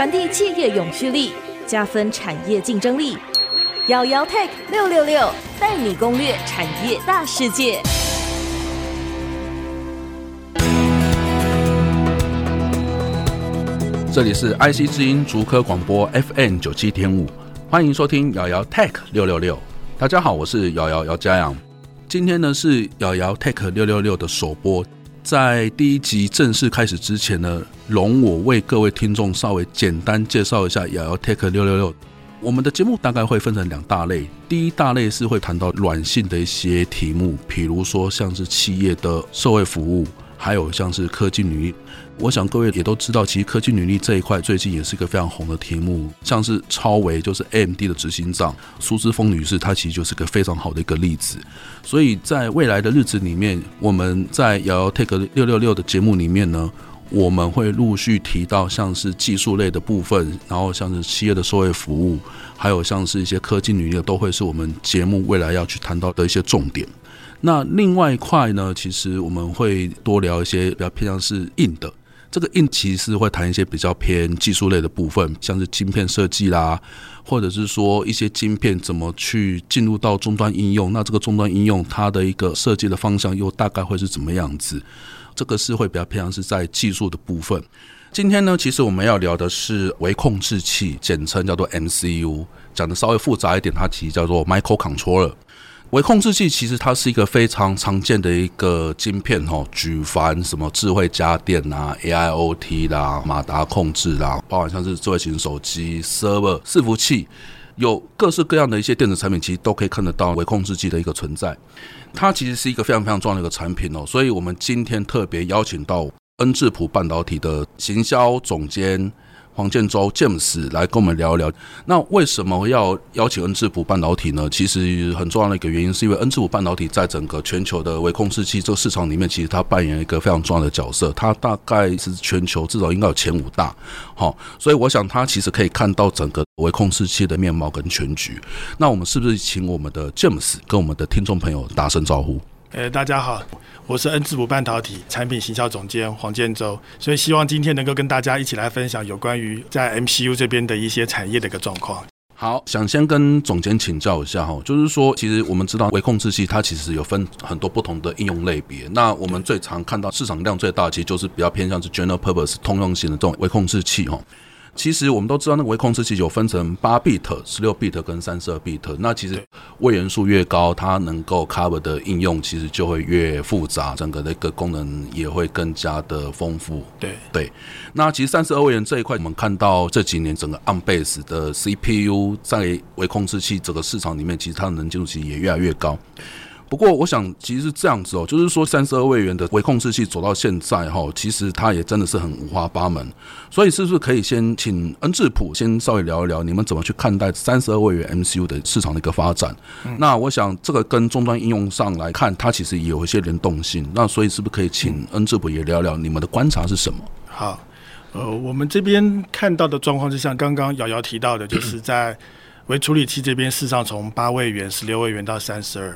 传递企业永续力，加分产业竞争力。姚姚 Tech 六六六带你攻略产业大世界。这里是 IC 之音竹科广播 FM 九七点五，欢迎收听姚姚 Tech 六六六。大家好，我是姚姚姚嘉洋。今天呢是姚姚 Tech 六六六的首播。在第一集正式开始之前呢，容我为各位听众稍微简单介绍一下姚姚 Tech 六六六。我们的节目大概会分成两大类，第一大类是会谈到软性的一些题目，比如说像是企业的社会服务，还有像是科技女力。我想各位也都知道，其实科技女力这一块最近也是一个非常红的题目，像是超微就是 AMD 的执行长苏姿丰女士，她其实就是个非常好的一个例子。所以在未来的日子里面，我们在姚姚 Tech 六六六的节目里面呢，我们会陆续提到像是技术类的部分，然后像是企业的社会服务，还有像是一些科技女力，都会是我们节目未来要去谈到的一些重点。那另外一块呢，其实我们会多聊一些比较偏向是硬的。这个硬其实会谈一些比较偏技术类的部分，像是晶片设计啦，或者是说一些晶片怎么去进入到终端应用，那这个终端应用它的一个设计的方向又大概会是怎么样子？这个是会比较偏向是在技术的部分。今天呢，其实我们要聊的是微控制器，简称叫做 MCU，讲的稍微复杂一点，它其实叫做 Microcontroller。微控制器其实它是一个非常常见的一个晶片哦，举凡什么智慧家电啊、AIoT 啦、马达控制啦，包含像是智慧型手机、server 伺服器，有各式各样的一些电子产品，其实都可以看得到微控制器的一个存在。它其实是一个非常非常重要的一个产品哦，所以我们今天特别邀请到恩智浦半导体的行销总监。黄建州 James 来跟我们聊一聊，那为什么要邀请恩智浦半导体呢？其实很重要的一个原因，是因为恩智浦半导体在整个全球的微控制器这个市场里面，其实它扮演一个非常重要的角色。它大概是全球至少应该有前五大，好，所以我想它其实可以看到整个微控制器的面貌跟全局。那我们是不是请我们的 James 跟我们的听众朋友打声招呼？呃，大家好，我是恩智浦半导体产品行销总监黄建州，所以希望今天能够跟大家一起来分享有关于在 MCU 这边的一些产业的一个状况。好，想先跟总监请教一下哈，就是说，其实我们知道微控制器它其实有分很多不同的应用类别，那我们最常看到市场量最大，其实就是比较偏向是 general purpose 通用型的这种微控制器哈。其实我们都知道，那个微控制器有分成八 bit、十六 bit 跟三十二 bit。那其实位元数越高，它能够 cover 的应用其实就会越复杂，整个的一个功能也会更加的丰富。对对。那其实三十二位元这一块，我们看到这几年整个 ARM base 的 CPU 在微控制器整个市场里面，其实它的能见度其实也越来越高。不过，我想其实是这样子哦，就是说三十二位元的微控制器走到现在哈，其实它也真的是很五花八门。所以，是不是可以先请恩智浦先稍微聊一聊，你们怎么去看待三十二位元 MCU 的市场的一个发展？嗯、那我想这个跟终端应用上来看，它其实也有一些联动性。那所以，是不是可以请恩智浦也聊聊你们的观察是什么？好，呃，我们这边看到的状况，就像刚刚瑶瑶提到的，就是在。微处理器这边，事实上从八位元、十六位元到三十二，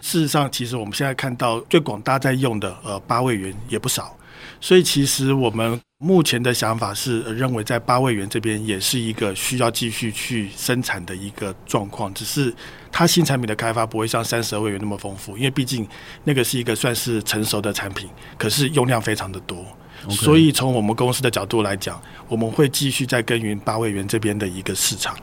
事实上，其实我们现在看到最广大在用的，呃，八位元也不少。所以，其实我们目前的想法是认为，在八位元这边也是一个需要继续去生产的一个状况，只是它新产品的开发不会像三十二位元那么丰富，因为毕竟那个是一个算是成熟的产品，可是用量非常的多。Okay. 所以，从我们公司的角度来讲，我们会继续在耕耘八位元这边的一个市场。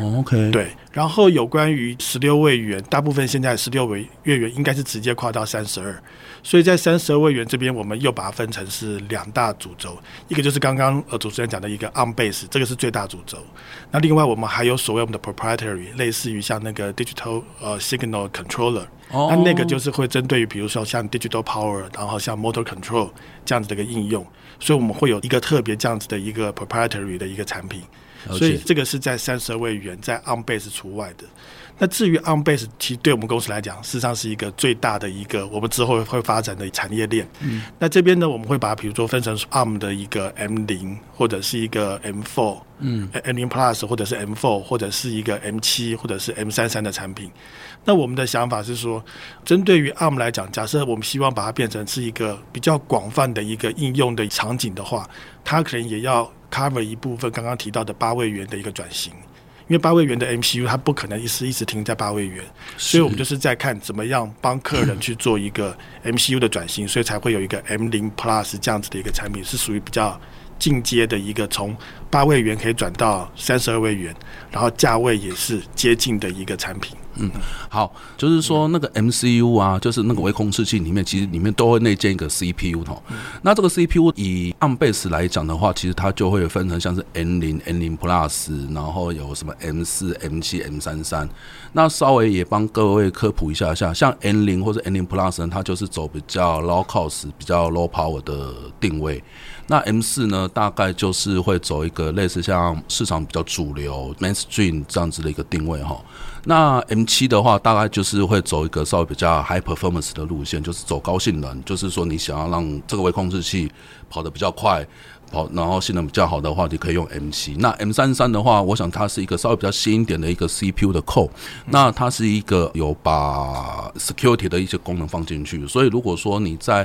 OK，对，然后有关于十六位元，大部分现在十六位月元应该是直接跨到三十二，所以在三十二位元这边，我们又把它分成是两大主轴，一个就是刚刚呃主持人讲的一个 on base，这个是最大主轴，那另外我们还有所谓我们的 proprietary，类似于像那个 digital 呃 signal controller，那、oh. 那个就是会针对于比如说像 digital power，然后像 motor control 这样子的一个应用，所以我们会有一个特别这样子的一个 proprietary 的一个产品。所以这个是在三十二位元，在 ARM base 除外的。那至于 ARM base，其实对我们公司来讲，事实上是一个最大的一个我们之后会发展的产业链。嗯。那这边呢，我们会把它比如说分成 ARM 的一个 M 零，或者是一个 M four，嗯，M 零 Plus，或者是 M four，或者是一个 M 七，或者是 M 三三的产品。那我们的想法是说，针对于 ARM 来讲，假设我们希望把它变成是一个比较广泛的一个应用的场景的话，它可能也要。Cover 一部分刚刚提到的八位元的一个转型。因为八位元的 MCU 它不可能一直一直停在八位元，所以我们就是在看怎么样帮客人去做一个 MCU 的转型，所以才会有一个 M 零 Plus 这样子的一个产品，是属于比较进阶的一个，从八位元可以转到三十二位元，然后价位也是接近的一个产品。嗯，好，就是说那个 MCU 啊，就是那个微控制器里面，其实里面都会内建一个 CPU 哦。那这个 CPU 以 ARM base 来讲的话，其实它就会分成像是 N 零、N 零 Plus，然后有什么 M 四、M 七、M 三三。那稍微也帮各位科普一下下，像 N 零或者 N 零 Plus 呢，它就是走比较 low cost、比较 low power 的定位。那 M 四呢，大概就是会走一个类似像市场比较主流 mainstream 这样子的一个定位哈。那 M 七的话，大概就是会走一个稍微比较 high performance 的路线，就是走高性能，就是说你想要让这个微控制器跑得比较快。好，然后性能比较好的话，你可以用 M 七。那 M 三三的话，我想它是一个稍微比较新一点的一个 CPU 的 core。那它是一个有把 security 的一些功能放进去，所以如果说你在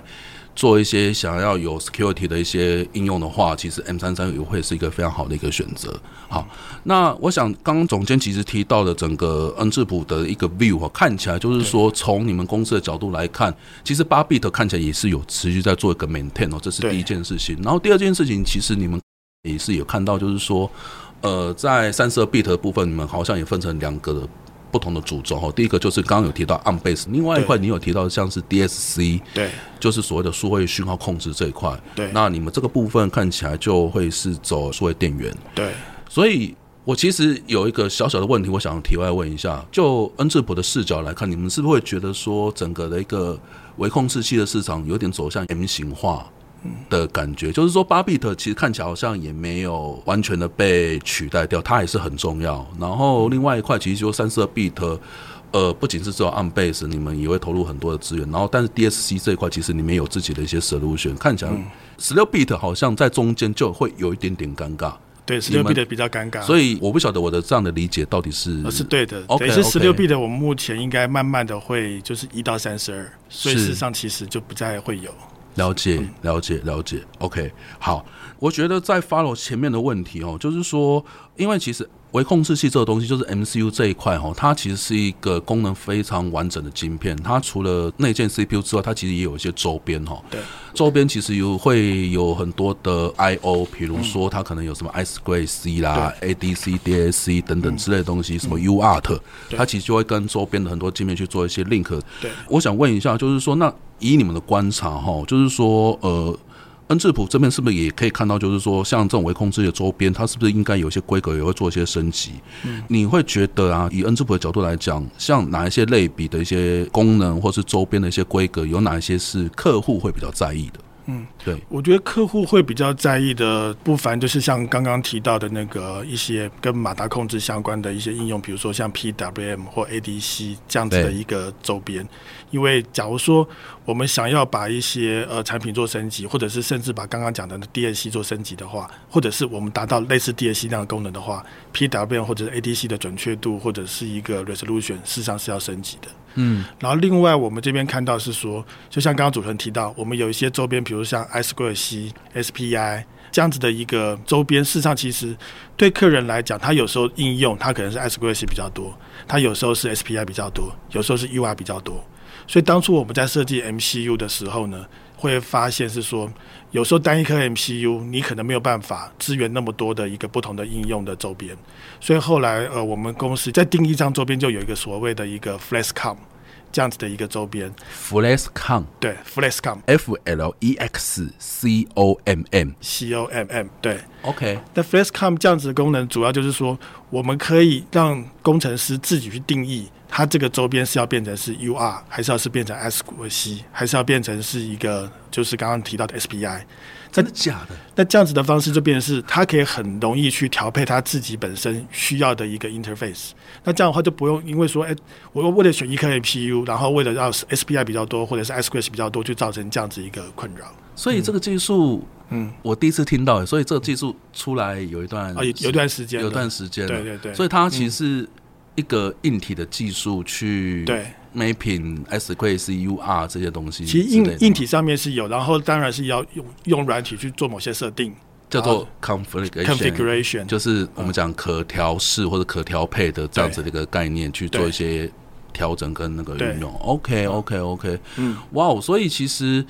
做一些想要有 security 的一些应用的话，其实 M 三三也会是一个非常好的一个选择。好，那我想刚刚总监其实提到的整个恩智浦的一个 view 看起来就是说，从你们公司的角度来看，其实八 bit 看起来也是有持续在做一个 maintain 哦，这是第一件事情。然后第二件事情，其实你们也是有看到，就是说，呃，在三十二 bit 的部分，你们好像也分成两个。不同的主轴哈，第一个就是刚刚有提到 ARM base，另外一块你有提到像是 DSC，对，就是所谓的数位讯号控制这一块，对，那你们这个部分看起来就会是走数位电源，对，所以我其实有一个小小的问题，我想题外问一下，就恩智浦的视角来看，你们是不是会觉得说整个的一个微控制器的市场有点走向 M 型化？的感觉就是说，八 bit 其实看起来好像也没有完全的被取代掉，它还是很重要。然后另外一块，其实就三十二 bit，呃，不仅是只有 ARM base，你们也会投入很多的资源。然后，但是 DSC 这一块，其实你们有自己的一些 solution，看起来十六 bit 好像在中间就会有一点点尴尬。对，十六 bit 比较尴尬。所以我不晓得我的这样的理解到底是是对的。OK，是十六 bit，我们目前应该慢慢的会就是一到三十二，所以事实上其实就不再会有。了解，了解，了解。OK，好，我觉得在 follow 前面的问题哦，就是说，因为其实微控制器这个东西，就是 MCU 这一块哈，它其实是一个功能非常完整的晶片。它除了内建 CPU 之外，它其实也有一些周边哈。对，周边其实有会有很多的 I/O，比如说它可能有什么 I2C 啦、ADC、DAC 等等之类的东西，什么 UART，它其实就会跟周边的很多晶片去做一些 link。对，我想问一下，就是说那。以你们的观察，哈，就是说，呃，恩智浦这边是不是也可以看到，就是说，像这种微控制的周边，它是不是应该有些规格也会做一些升级？你会觉得啊，以恩智浦的角度来讲，像哪一些类比的一些功能，或是周边的一些规格，有哪一些是客户会比较在意的？嗯，对，我觉得客户会比较在意的，不凡就是像刚刚提到的那个一些跟马达控制相关的一些应用，比如说像 PWM 或 ADC 这样子的一个周边。因为假如说我们想要把一些呃产品做升级，或者是甚至把刚刚讲的 DSC 做升级的话，或者是我们达到类似 DSC 那样的功能的话，PWM 或者是 ADC 的准确度或者是一个 resolution，事实上是要升级的。嗯，然后另外我们这边看到是说，就像刚刚主持人提到，我们有一些周边，比如像 I2C、SPI 这样子的一个周边，事实上其实对客人来讲，他有时候应用他可能是 I2C 比较多，他有时候是 SPI 比较多，有时候是 UI 比较多。所以当初我们在设计 MCU 的时候呢，会发现是说，有时候单一颗 MCU 你可能没有办法支援那么多的一个不同的应用的周边，所以后来呃，我们公司在定义上周边就有一个所谓的一个 FlexComm 这样子的一个周边。FlexComm 对，FlexComm，F L E X C O M M，C O M M 对，OK。那 FlexComm 这样子的功能主要就是说，我们可以让工程师自己去定义。它这个周边是要变成是 UR，还是要是变成 I2C，还是要变成是一个就是刚刚提到的 SPI？真的假的？那这样子的方式就变成是它可以很容易去调配它自己本身需要的一个 interface。那这样的话就不用因为说，哎，我为了选一颗 APU，然后为了让 SPI 比较多或者是 I2C 比较多，就造成这样子一个困扰。所以这个技术，嗯，我第一次听到，所以这个技术出来有一段啊，有有段时间，有段时间，对对对。所以它其实。一个硬体的技术去对。mapping I2C UR 这些东西，其实硬硬体上面是有，然后当然是要用用软体去做某些设定，叫做 configuration，, configuration 就是我们讲可调试或者可调配的这样子的一个概念去做一些调整跟那个运用。OK OK OK，嗯，哇哦，所以其实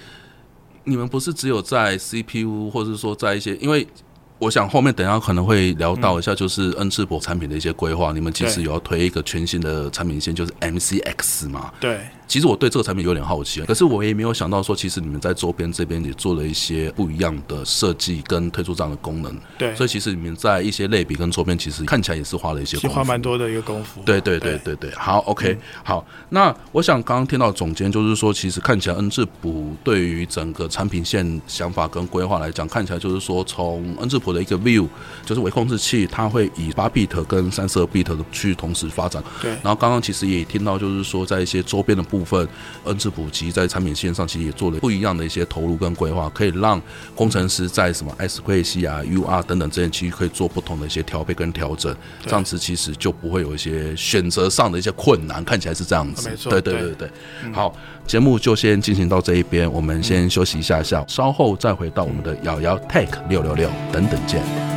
你们不是只有在 CPU，或者说在一些因为。我想后面等一下可能会聊到一下，就是恩智浦产品的一些规划。你们其实有要推一个全新的产品线，就是 MCX 嘛？对。其实我对这个产品有点好奇，可是我也没有想到说，其实你们在周边这边也做了一些不一样的设计跟推出这样的功能。对。所以其实你们在一些类比跟周边，其实看起来也是花了一些功夫，花蛮多的一个功夫。对对对对对。好，OK，嗯，好。那我想刚刚听到总监就是说，其实看起来恩智浦对于整个产品线想法跟规划来讲，看起来就是说从恩智浦的一个 view，就是微控制器，它会以八 bit 跟三十二 bit 的去同时发展。对。然后刚刚其实也听到，就是说在一些周边的部分。恩智浦其实在产品线上其实也做了不一样的一些投入跟规划，可以让工程师在什么 SQC 啊、UR 等等这些其实可以做不同的一些调配跟调整，这样子其实就不会有一些选择上的一些困难，看起来是这样子。没错，对对对对，对。好，节目就先进行到这一边，我们先休息一下下，稍后再回到我们的瑶瑶 Tech 六六六，等等见。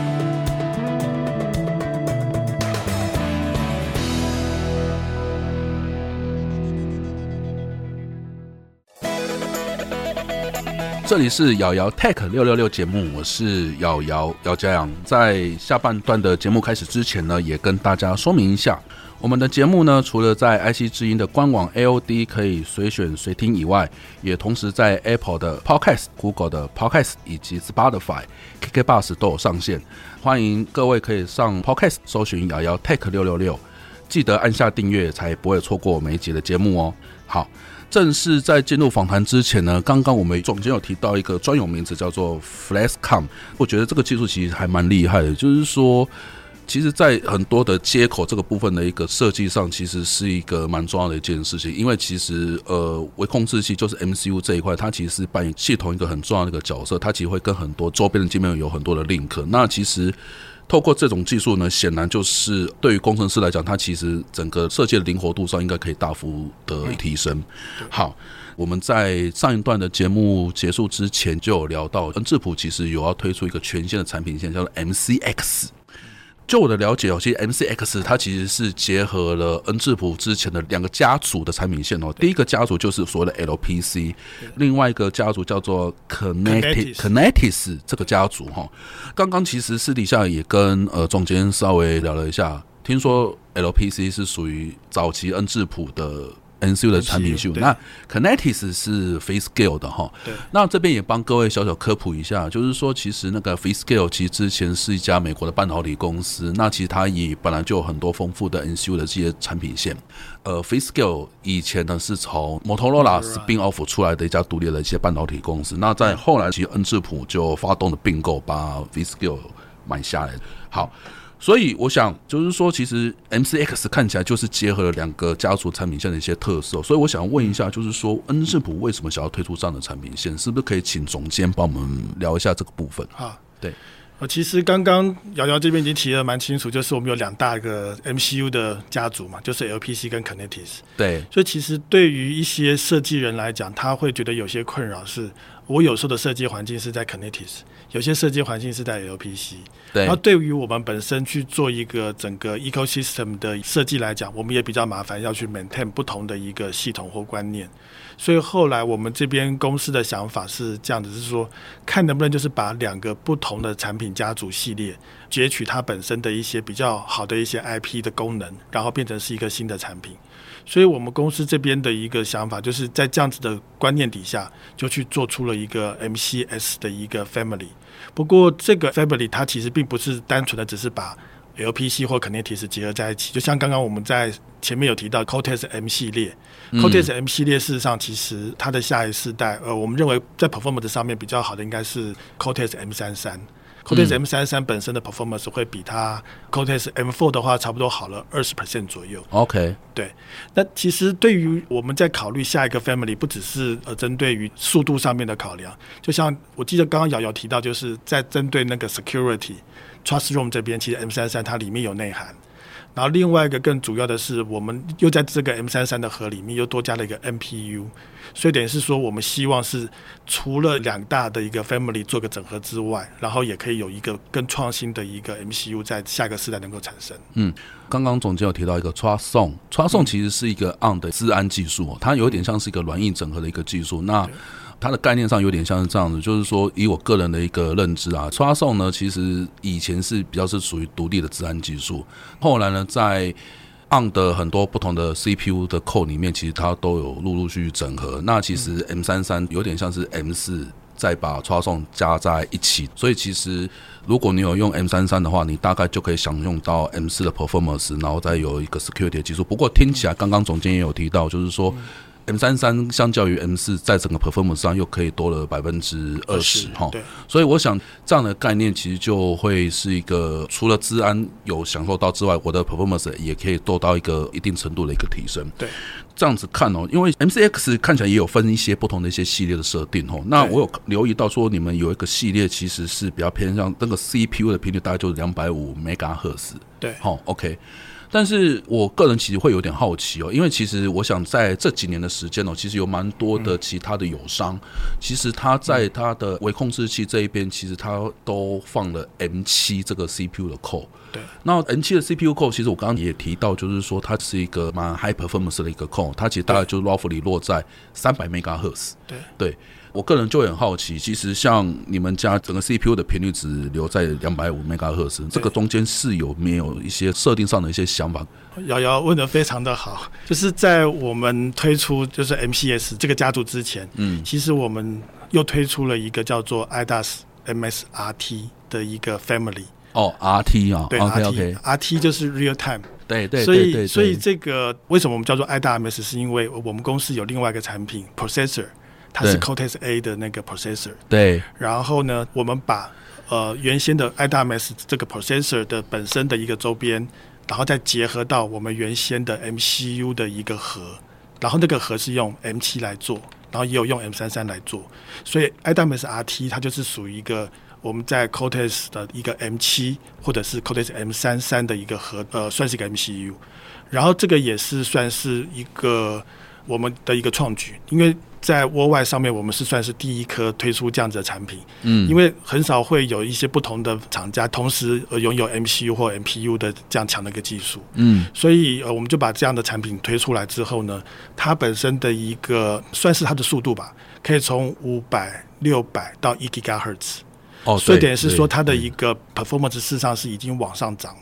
这里是瑶瑶 Tech 六六六节目，我是瑶瑶姚家阳。在下半段的节目开始之前呢，也跟大家说明一下，我们的节目呢，除了在 IC 之音的官网 AOD 可以随选随听以外，也同时在 Apple 的 Podcast、Google 的 Podcast 以及 Spotify、KK Bus 都有上线。欢迎各位可以上 Podcast 搜寻瑶瑶 Tech 六六六，记得按下订阅，才不会错过每一集的节目哦。好。正式在进入访谈之前呢，刚刚我们总监有提到一个专有名词叫做 FlexCom，我觉得这个技术其实还蛮厉害的。就是说，其实，在很多的接口这个部分的一个设计上，其实是一个蛮重要的一件事情。因为其实，呃，微控制器就是 MCU 这一块，它其实是扮演系统一个很重要的一个角色，它其实会跟很多周边的界面有很多的 link。那其实。透过这种技术呢，显然就是对于工程师来讲，它其实整个设计的灵活度上应该可以大幅的提升。好，我们在上一段的节目结束之前就有聊到，恩智浦其实有要推出一个全新的产品线，叫做 MCX。就我的了解哦，其实 MCX 它其实是结合了恩智浦之前的两个家族的产品线哦。第一个家族就是所谓的 LPC，另外一个家族叫做 Kinetis Kinetis 这个家族哈。刚刚其实私底下也跟呃总监稍微聊了一下，听说 LPC 是属于早期恩智浦的。NCU 的产品秀，那 Kinetis 是 FaceScale 的哈。对。那这边也帮各位小小科普一下，就是说，其实那个 FaceScale 其实之前是一家美国的半导体公司，那其实它也本来就有很多丰富的 NCU 的这些产品线。呃，FaceScale 以前呢是从 Motorola spin off 出来的一家独立的一些半导体公司。那在后来，其实恩智浦就发动了并购，把 FaceScale 买下来。好。所以我想，就是说，其实 MCX 看起来就是结合了两个家族产品线的一些特色。所以我想问一下，就是说，恩智浦为什么想要推出这样的产品线？是不是可以请总监帮我们聊一下这个部分？啊，对。呃，其实刚刚瑶瑶这边已经提的蛮清楚，就是我们有两大个 MCU 的家族嘛，就是 LPC 跟 Kinetis。对。所以其实对于一些设计人来讲，他会觉得有些困扰是，我有时候的设计环境是在 Kinetis。有些设计环境是在 LPC，对。然后对于我们本身去做一个整个 ecosystem 的设计来讲，我们也比较麻烦，要去 maintain 不同的一个系统或观念。所以后来我们这边公司的想法是这样子，是说看能不能就是把两个不同的产品家族系列截取它本身的一些比较好的一些 IP 的功能，然后变成是一个新的产品。所以我们公司这边的一个想法，就是在这样子的观念底下，就去做出了一个 MCS 的一个 family。不过这个 family 它其实并不是单纯的只是把 LPC 或 Kinetis 结合在一起，就像刚刚我们在前面有提到 Cortex M 系列，嗯，Cortex M 系列事实上其实它的下一世代，呃，我们认为在 performance 上面比较好的应该是 Cortex M 三三。Cortex M 三三本身的 performance 会比它 Cortex M four 的话差不多好了二十 percent 左右。OK，对。那其实对于我们在考虑下一个 family，不只是呃针对于速度上面的考量，就像我记得刚刚瑶瑶提到，就是在针对那个 security trust room 这边，其实 M 三三它里面有内涵。然后另外一个更主要的是，我们又在这个 M 三三的盒里面又多加了一个 NPU，所以等于是说，我们希望是除了两大的一个 family 做个整合之外，然后也可以有一个更创新的一个 MCU 在下一个世代能够产生。嗯，刚刚总监有提到一个 Trustzone，Trustzone 其实是一个 ARM 的治安技术，它有点像是一个软硬整合的一个技术。那它的概念上有点像是这样子，就是说，以我个人的一个认知啊，Trustzone 呢，其实以前是比较是属于独立的治安技术，后来呢，在 ARM 的很多不同的 CPU 的 core 里面，其实它都有陆陆续续整合。那其实 M 三三有点像是 M 四再把 Trustzone 加在一起，所以其实如果你有用 M 三三的话，你大概就可以享用到 M 四的 performance，然后再有一个 security 的技术。不过听起来，刚刚总监也有提到，就是说。M 三三相较于 M 四，在整个 performance 上又可以多了百分之二十哈，所以我想这样的概念其实就会是一个除了治安有享受到之外，我的 performance 也可以做到一个一定程度的一个提升。对，这样子看哦，因为 MCX 看起来也有分一些不同的一些系列的设定哦。那我有留意到说，你们有一个系列其实是比较偏向那个 CPU 的频率，大概就是两百五 MHz。对，好，OK。但是我个人其实会有点好奇哦，因为其实我想在这几年的时间哦，其实有蛮多的其他的友商，其实他在他的微控制器这一边，其实他都放了 M 七这个 CPU 的 core。对，那 N 七的 CPU core，其实我刚刚也提到，就是说它是一个蛮 high performance 的一个 core，它其实大概就是 roughly 落在三百 megahertz。对对。我个人就很好奇，其实像你们家整个 CPU 的频率只留在两百五 MHz，这个中间是有没有一些设定上的一些想法？瑶瑶问的非常的好，就是在我们推出就是 MCS 这个家族之前，嗯，其实我们又推出了一个叫做 IDAS MSRT 的一个 family。哦，RT 啊，对，RT，RT 就是 real time。对对，所以对对对所以这个为什么我们叫做 IDAS？是因为我们公司有另外一个产品 processor。它是 Cortex A 的那个 processor，对。然后呢，我们把呃原先的 IDAMS 这个 processor 的本身的一个周边，然后再结合到我们原先的 MCU 的一个核，然后那个核是用 M 七来做，然后也有用 M 三三来做，所以 IDAMS RT 它就是属于一个我们在 Cortex 的一个 M 七或者是 Cortex M 三三的一个核，呃，算是一个 MCU。然后这个也是算是一个我们的一个创举，因为。在 Worldwide 上面，我们是算是第一颗推出这样子的产品，嗯，因为很少会有一些不同的厂家同时拥有 MCU 或 MPU 的这样强的一个技术，嗯，所以呃，我们就把这样的产品推出来之后呢，它本身的一个算是它的速度吧，可以从五百、六百到一 GHz，哦，所以等于是说它的一个 performance 事实上是已经往上涨。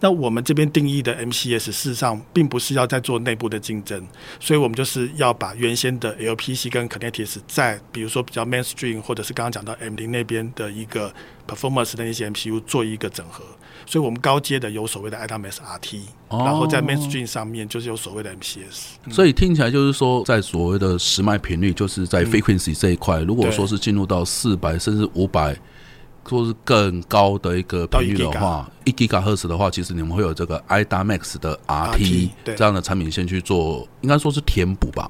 那我们这边定义的 MCS 事实上并不是要在做内部的竞争，所以我们就是要把原先的 LPC 跟 Kinetis 在比如说比较 mainstream 或者是刚刚讲到 M 零那边的一个 performance 的一些 MPU 做一个整合，所以我们高阶的有所谓的 IDAMS RT，然后在 mainstream 上面就是有所谓的 MCS。嗯。所以听起来就是说，在所谓的时脉频率，就是在 frequency 这一块，如果说是进入到四百甚至五百。说是更高的一个频率的话，一 GHz 的话，其实你们会有这个 IDAMAX 的 RT 这样的产品线去做，应该说是填补吧。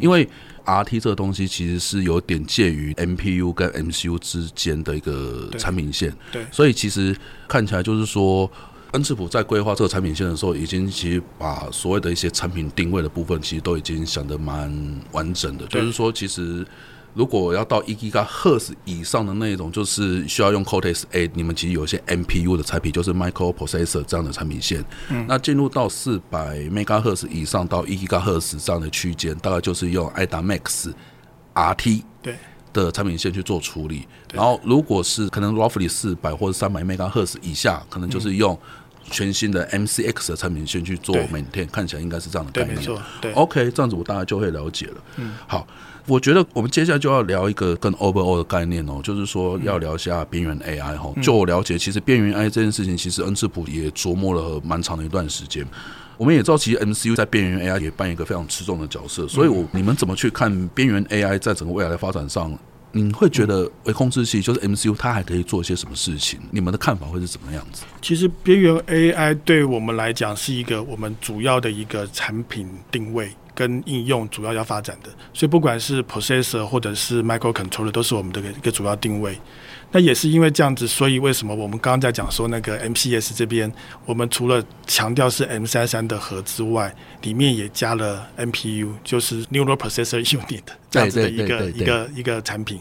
因为 RT 这个东西其实是有点介于 MPU 跟 MCU 之间的一个产品线。对，所以其实看起来就是说，恩智浦在规划这个产品线的时候，已经其实把所谓的一些产品定位的部分，其实都已经想得蛮完整的。就是说，其实。如果要到一 GHz 以上的那种，就是需要用 Cortex A，你们其实有一些 MPU 的产品，就是 Microprocessor 这样的产品线。嗯，那进入到四百 mega 赫兹以上到一 GHz 这样的区间，大概就是用 IDAMAX RT 对的产品线去做处理。然后，如果是可能 roughly 四百或者三百 mega 赫兹以下，可能就是用全新的 MCX 的产品线去做 maintain，看起来应该是这样的概念。对，没错。对，OK，这样子我大概就会了解了。嗯，好。我觉得我们接下来就要聊一个更 overall 的概念哦，就是说要聊一下边缘 AI 哈。就我了解，其实边缘 AI 这件事情，其实恩智浦也琢磨了蛮长的一段时间。我们也知道，其实 MCU 在边缘 AI 也扮演一个非常吃重的角色。所以，我你们怎么去看边缘 AI 在整个未来的发展上？你会觉得微控制器就是 MCU，它还可以做一些什么事情？你们的看法会是怎么样子？其实边缘 AI 对我们来讲是一个我们主要的一个产品定位。跟应用主要要发展的，所以不管是 processor 或者是 microcontroller 都是我们的一个主要定位。那也是因为这样子，所以为什么我们刚刚在讲说那个 MPS 这边，我们除了强调是 M 三三的核之外，里面也加了 NPU，就是 Neural Processor Unit 这样子的一个一个一个产品。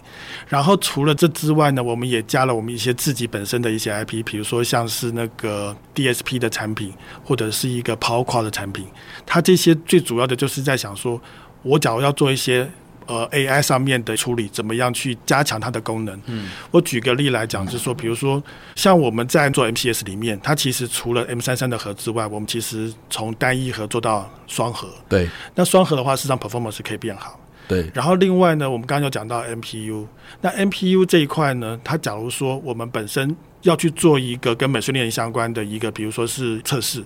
然后除了这之外呢，我们也加了我们一些自己本身的一些 IP，比如说像是那个 DSP 的产品，或者是一个 PowerQuad 的产品。它这些最主要的就是在想说，我假如要做一些。呃，AI 上面的处理怎么样去加强它的功能？嗯，我举个例来讲，就是说，比如说，像我们在做 MCS 里面，它其实除了 M 三三的核之外，我们其实从单一核做到双核。对。那双核的话，事实上 performance 可以变好。对。然后另外呢，我们刚刚有讲到 MPU，那 MPU 这一块呢，它假如说我们本身要去做一个跟 machine learning 相关的一个，比如说是测试，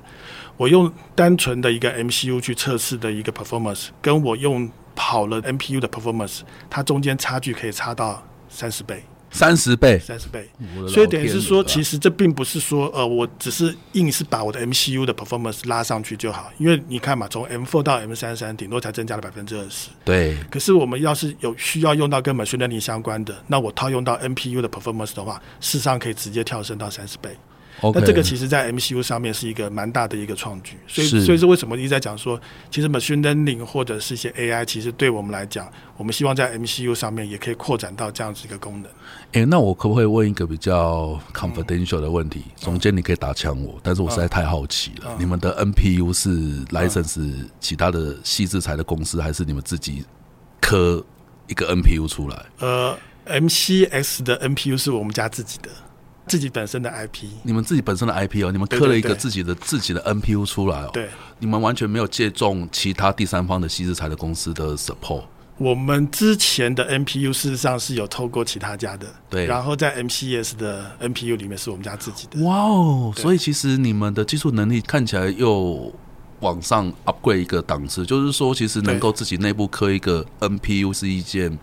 我用单纯的一个 MCU 去测试的一个 performance，跟我用跑了 NPU 的 performance，它中间差距可以差到三十倍，三十倍，三十倍。所以等于是说，其实这并不是说，呃，我只是硬是把我的 MCU 的 performance 拉上去就好，因为你看嘛，从 M4 到 M33，顶多才增加了百分之二十。对。可是我们要是有需要用到跟 machine learning 相关的，那我套用到 NPU 的 performance 的话，事实上可以直接跳升到三十倍。那这个其实，在 MCU 上面是一个蛮大的一个创举，所以，所以是为什么一直在讲说，其实 machine learning 或者是一些 AI，其实对我们来讲，我们希望在 MCU 上面也可以扩展到这样子一个功能。哎、欸，那我可不可以问一个比较 confidential 的问题？嗯、总监，你可以打枪我，但是我实在太好奇了，嗯、你们的 NPU 是 license 其他的细制材的公司，还是你们自己刻一个 NPU 出来？呃，MCS 的 NPU 是我们家自己的。自己本身的 IP，你们自己本身的 IP 哦，你们刻了一个自己的自己的 NPU 出来哦，对，你们完全没有借重其他第三方的矽智财的公司的 support。我们之前的 NPU 事实上是有透过其他家的，对，然后在 MCS 的 NPU 里面是我们家自己的。哇哦，所以其实你们的技术能力看起来又往上 upgrade 一个档次，就是说其实能够自己内部刻一个 NPU 是一件。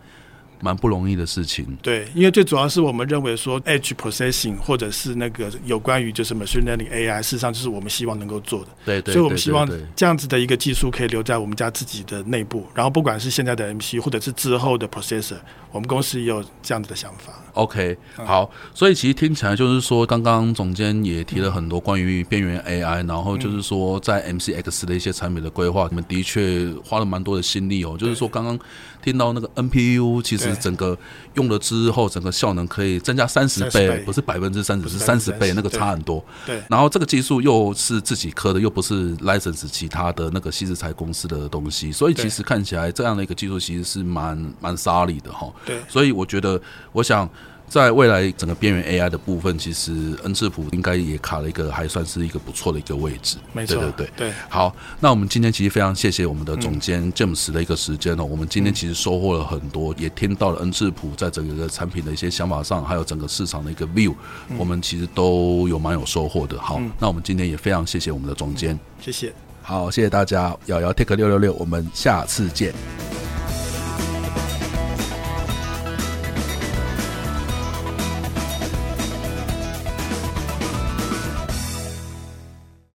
蛮不容易的事情，对，因为最主要是我们认为说，edge processing 或者是那个有关于就是 machine learning AI，事实上就是我们希望能够做的，对，对，所以我们希望这样子的一个技术可以留在我们家自己的内部，然后不管是现在的 MC 或者是之后的 processor，我们公司也有这样子的想法。OK，好，所以其实听起来就是说，刚刚总监也提了很多关于边缘 AI，然后就是说在 MCX 的一些产品的规划，你们的确花了蛮多的心力哦。就是说，刚刚听到那个 NPU，其实整个用了之后，整个效能可以增加三十倍，不是百分之三十，是三十倍，那个差很多。对。然后这个技术又是自己刻的，又不是 license 其他的那个矽智财公司的东西，所以其实看起来这样的一个技术其实是蛮蛮沙利的哈。对。所以我觉得，我想。在未来整个边缘 AI 的部分，其实恩智浦应该也卡了一个还算是一个不错的一个位置。没错，对对对。对，好，那我们今天其实非常谢谢我们的总监 James 的一个时间哦。我们今天其实收获了很多，也听到了恩智浦在整个产品的一些想法上，还有整个市场的一个 view，我们其实都有蛮有收获的。好，那我们今天也非常谢谢我们的总监。谢谢。好，谢谢大家。瑶瑶 Take 六六六我们下次见。